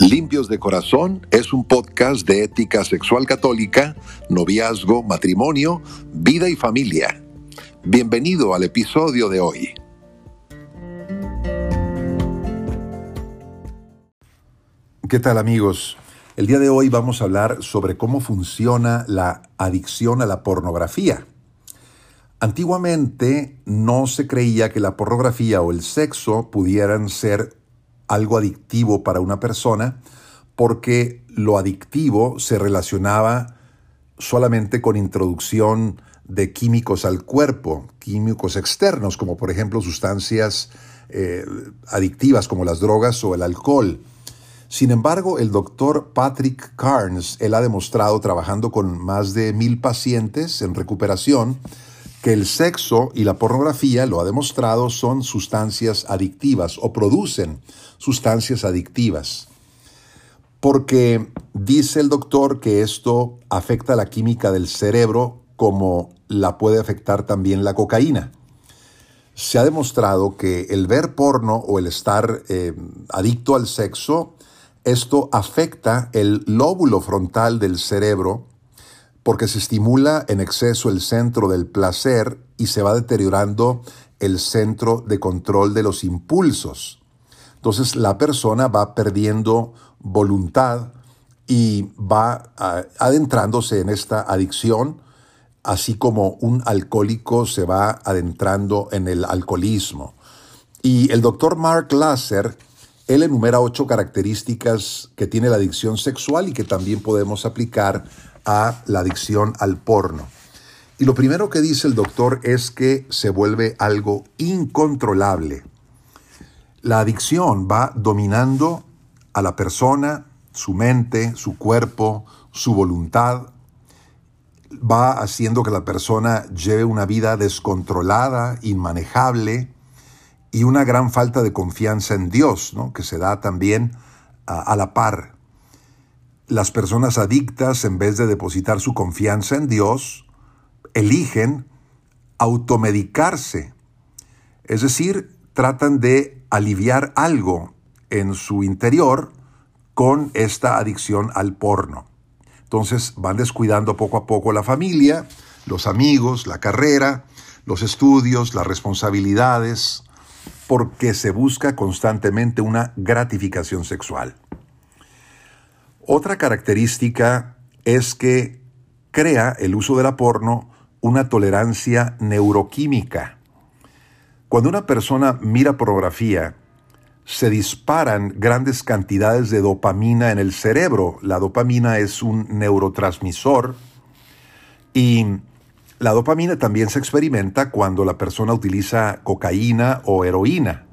Limpios de Corazón es un podcast de ética sexual católica, noviazgo, matrimonio, vida y familia. Bienvenido al episodio de hoy. ¿Qué tal amigos? El día de hoy vamos a hablar sobre cómo funciona la adicción a la pornografía. Antiguamente no se creía que la pornografía o el sexo pudieran ser algo adictivo para una persona porque lo adictivo se relacionaba solamente con introducción de químicos al cuerpo, químicos externos, como por ejemplo sustancias eh, adictivas como las drogas o el alcohol. Sin embargo, el doctor Patrick Carnes, él ha demostrado trabajando con más de mil pacientes en recuperación, que el sexo y la pornografía, lo ha demostrado, son sustancias adictivas o producen sustancias adictivas. Porque dice el doctor que esto afecta la química del cerebro como la puede afectar también la cocaína. Se ha demostrado que el ver porno o el estar eh, adicto al sexo, esto afecta el lóbulo frontal del cerebro porque se estimula en exceso el centro del placer y se va deteriorando el centro de control de los impulsos. Entonces la persona va perdiendo voluntad y va adentrándose en esta adicción, así como un alcohólico se va adentrando en el alcoholismo. Y el doctor Mark Lasser, él enumera ocho características que tiene la adicción sexual y que también podemos aplicar a la adicción al porno. Y lo primero que dice el doctor es que se vuelve algo incontrolable. La adicción va dominando a la persona, su mente, su cuerpo, su voluntad, va haciendo que la persona lleve una vida descontrolada, inmanejable y una gran falta de confianza en Dios, ¿no? que se da también a, a la par. Las personas adictas, en vez de depositar su confianza en Dios, eligen automedicarse. Es decir, tratan de aliviar algo en su interior con esta adicción al porno. Entonces van descuidando poco a poco la familia, los amigos, la carrera, los estudios, las responsabilidades, porque se busca constantemente una gratificación sexual. Otra característica es que crea el uso de la porno una tolerancia neuroquímica. Cuando una persona mira pornografía, se disparan grandes cantidades de dopamina en el cerebro. La dopamina es un neurotransmisor y la dopamina también se experimenta cuando la persona utiliza cocaína o heroína.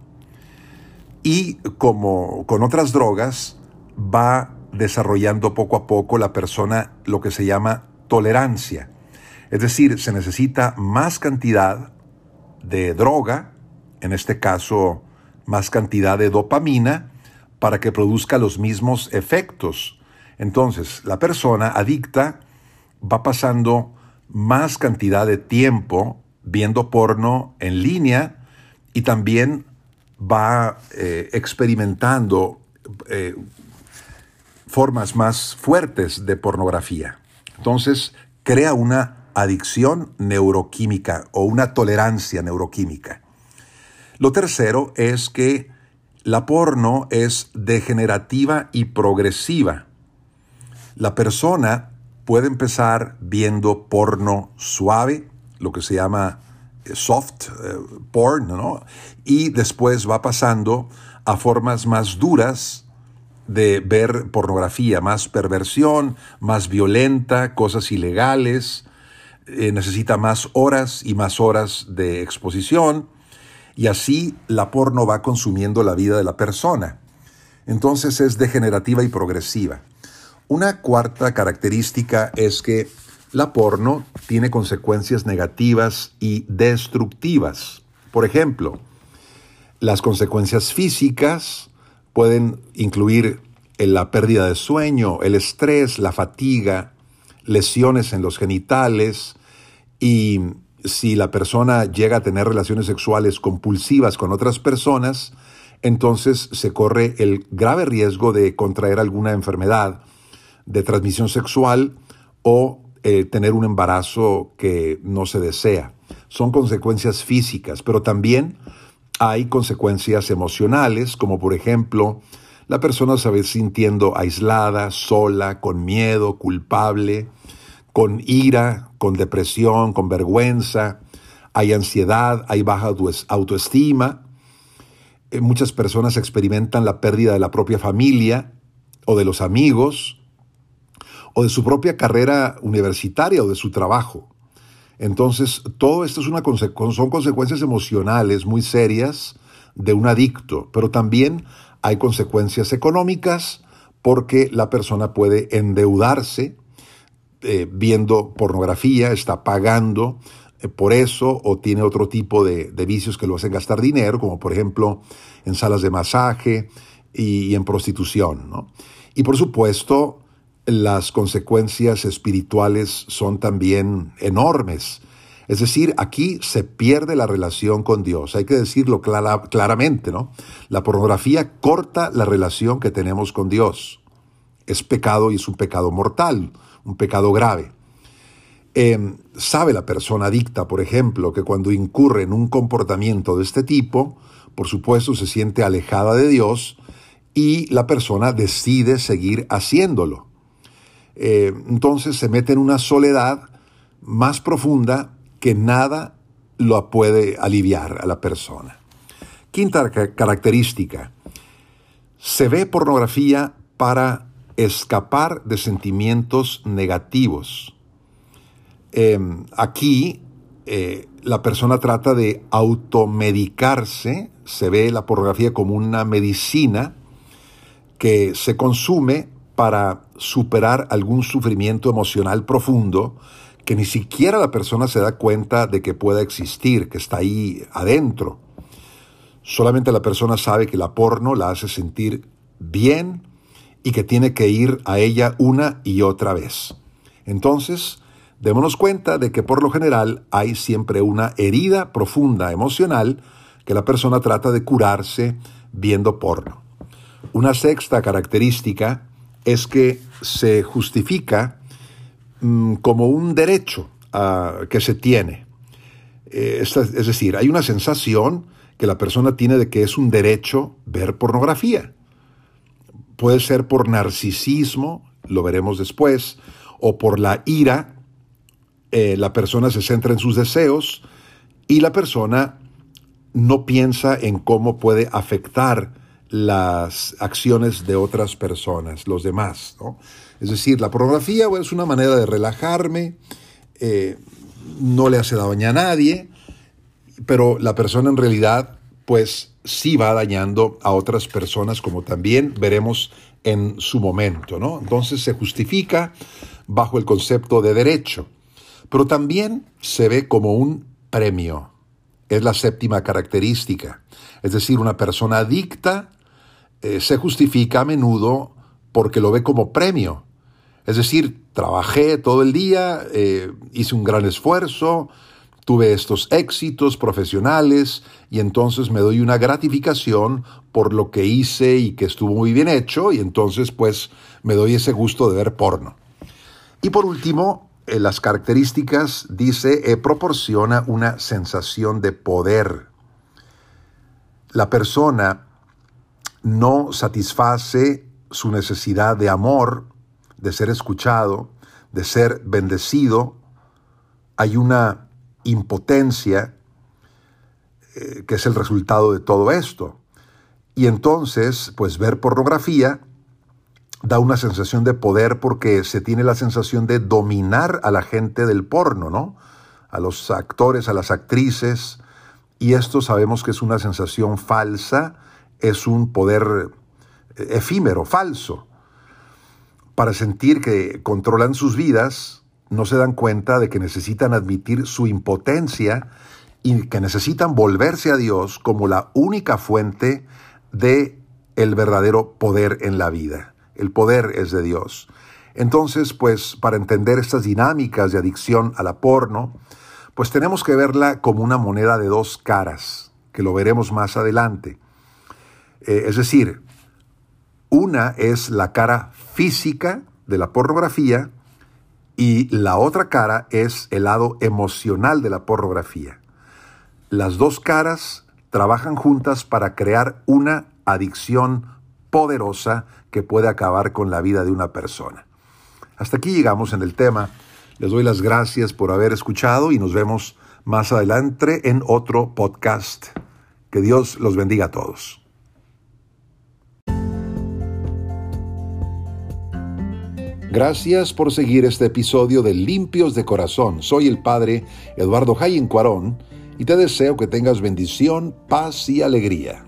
Y como con otras drogas, va desarrollando poco a poco la persona lo que se llama tolerancia. Es decir, se necesita más cantidad de droga, en este caso más cantidad de dopamina, para que produzca los mismos efectos. Entonces, la persona adicta va pasando más cantidad de tiempo viendo porno en línea y también va eh, experimentando eh, formas más fuertes de pornografía. Entonces, crea una adicción neuroquímica o una tolerancia neuroquímica. Lo tercero es que la porno es degenerativa y progresiva. La persona puede empezar viendo porno suave, lo que se llama eh, soft eh, porn, ¿no? Y después va pasando a formas más duras, de ver pornografía, más perversión, más violenta, cosas ilegales, eh, necesita más horas y más horas de exposición, y así la porno va consumiendo la vida de la persona. Entonces es degenerativa y progresiva. Una cuarta característica es que la porno tiene consecuencias negativas y destructivas. Por ejemplo, las consecuencias físicas, pueden incluir la pérdida de sueño, el estrés, la fatiga, lesiones en los genitales y si la persona llega a tener relaciones sexuales compulsivas con otras personas, entonces se corre el grave riesgo de contraer alguna enfermedad de transmisión sexual o eh, tener un embarazo que no se desea. Son consecuencias físicas, pero también hay consecuencias emocionales, como por ejemplo, la persona se ve sintiendo aislada, sola, con miedo, culpable, con ira, con depresión, con vergüenza, hay ansiedad, hay baja autoestima. Eh, muchas personas experimentan la pérdida de la propia familia o de los amigos o de su propia carrera universitaria o de su trabajo. Entonces, todo esto es una son consecuencias emocionales muy serias de un adicto, pero también hay consecuencias económicas porque la persona puede endeudarse eh, viendo pornografía, está pagando eh, por eso o tiene otro tipo de, vicios que lo hacen gastar dinero, como por ejemplo en salas de masaje y, en prostitución. Y por supuesto, las consecuencias espirituales son también enormes. Es decir, aquí se pierde la relación con Dios. Hay que decirlo claramente, ¿no? La pornografía corta la relación que tenemos con Dios. Es pecado y es un pecado mortal un pecado grave. Em, sabe la persona adicta, por ejemplo, que cuando incurre en un comportamiento de este tipo, por supuesto se siente alejada de Dios y la persona decide seguir haciéndolo. Eh, entonces se mete en una soledad más profunda que nada lo puede aliviar a la persona. Quinta característica, se ve pornografía para escapar de sentimientos negativos. Em, aquí eh, la persona trata de automedicarse, se ve la pornografía como una medicina que se consume para superar algún sufrimiento emocional profundo que ni siquiera la persona se da cuenta de que pueda existir, que está ahí adentro. Solamente la persona sabe que la porno la hace sentir bien, y que tiene que ir a ella una y otra vez. Entonces, démonos cuenta de que por lo general hay siempre una herida profunda emocional que la persona trata de curarse viendo porno. Una sexta característica es que se justifica mm, como un derecho ah, que se tiene. Eh, es decir, hay una sensación que la persona tiene de que es un derecho ver pornografía. Puede ser por narcisismo, lo veremos después, o por la ira. Eh, la persona se centra en sus deseos y la persona no piensa en cómo puede afectar las acciones de otras personas, los demás. Es decir, la pornografía es una manera de relajarme, eh, no le hace daño a nadie, pero la persona en realidad pues sí va dañando a otras personas, como también veremos en su momento, ¿no? Entonces se justifica bajo el concepto de derecho, pero también se ve como un premio. Es la séptima característica. Es decir, una persona adicta eh, se justifica a menudo porque lo ve como premio. Es decir, trabajé todo el día, eh, hice un gran esfuerzo, tuve estos éxitos profesionales y entonces me doy una gratificación por lo que hice y que estuvo muy bien hecho y entonces pues me doy ese gusto de ver porno. Y por último, eh, las características dice eh, proporciona una sensación de poder. La persona no satisface su necesidad de amor, de ser escuchado, de ser bendecido. Hay una impotencia, eh, que es el resultado de todo esto. Y entonces, pues ver pornografía da una sensación de poder porque se tiene la sensación de dominar a la gente del porno, ¿no? A los actores, a las actrices. Y esto sabemos que es una sensación falsa, es un poder eh, efímero, falso. Para sentir que controlan sus vidas, no se dan cuenta de que necesitan admitir su impotencia y que necesitan volverse a Dios como la única fuente de el verdadero poder en la vida. El poder es de Dios. Entonces, pues para entender estas dinámicas de adicción a la porno, pues tenemos que verla como una moneda de dos caras, que lo veremos más adelante. Eh, es decir, una es la cara física de la pornografía y la otra cara es el lado emocional de la pornografía. Las dos caras trabajan juntas para crear una adicción poderosa que puede acabar con la vida de una persona. Hasta aquí llegamos en el tema. Les doy las gracias por haber escuchado y nos vemos más adelante en otro podcast. Que Dios los bendiga a todos. Gracias por seguir este episodio de Limpios de Corazón. Soy el Padre Eduardo Jayen Cuarón y te deseo que tengas bendición, paz y alegría.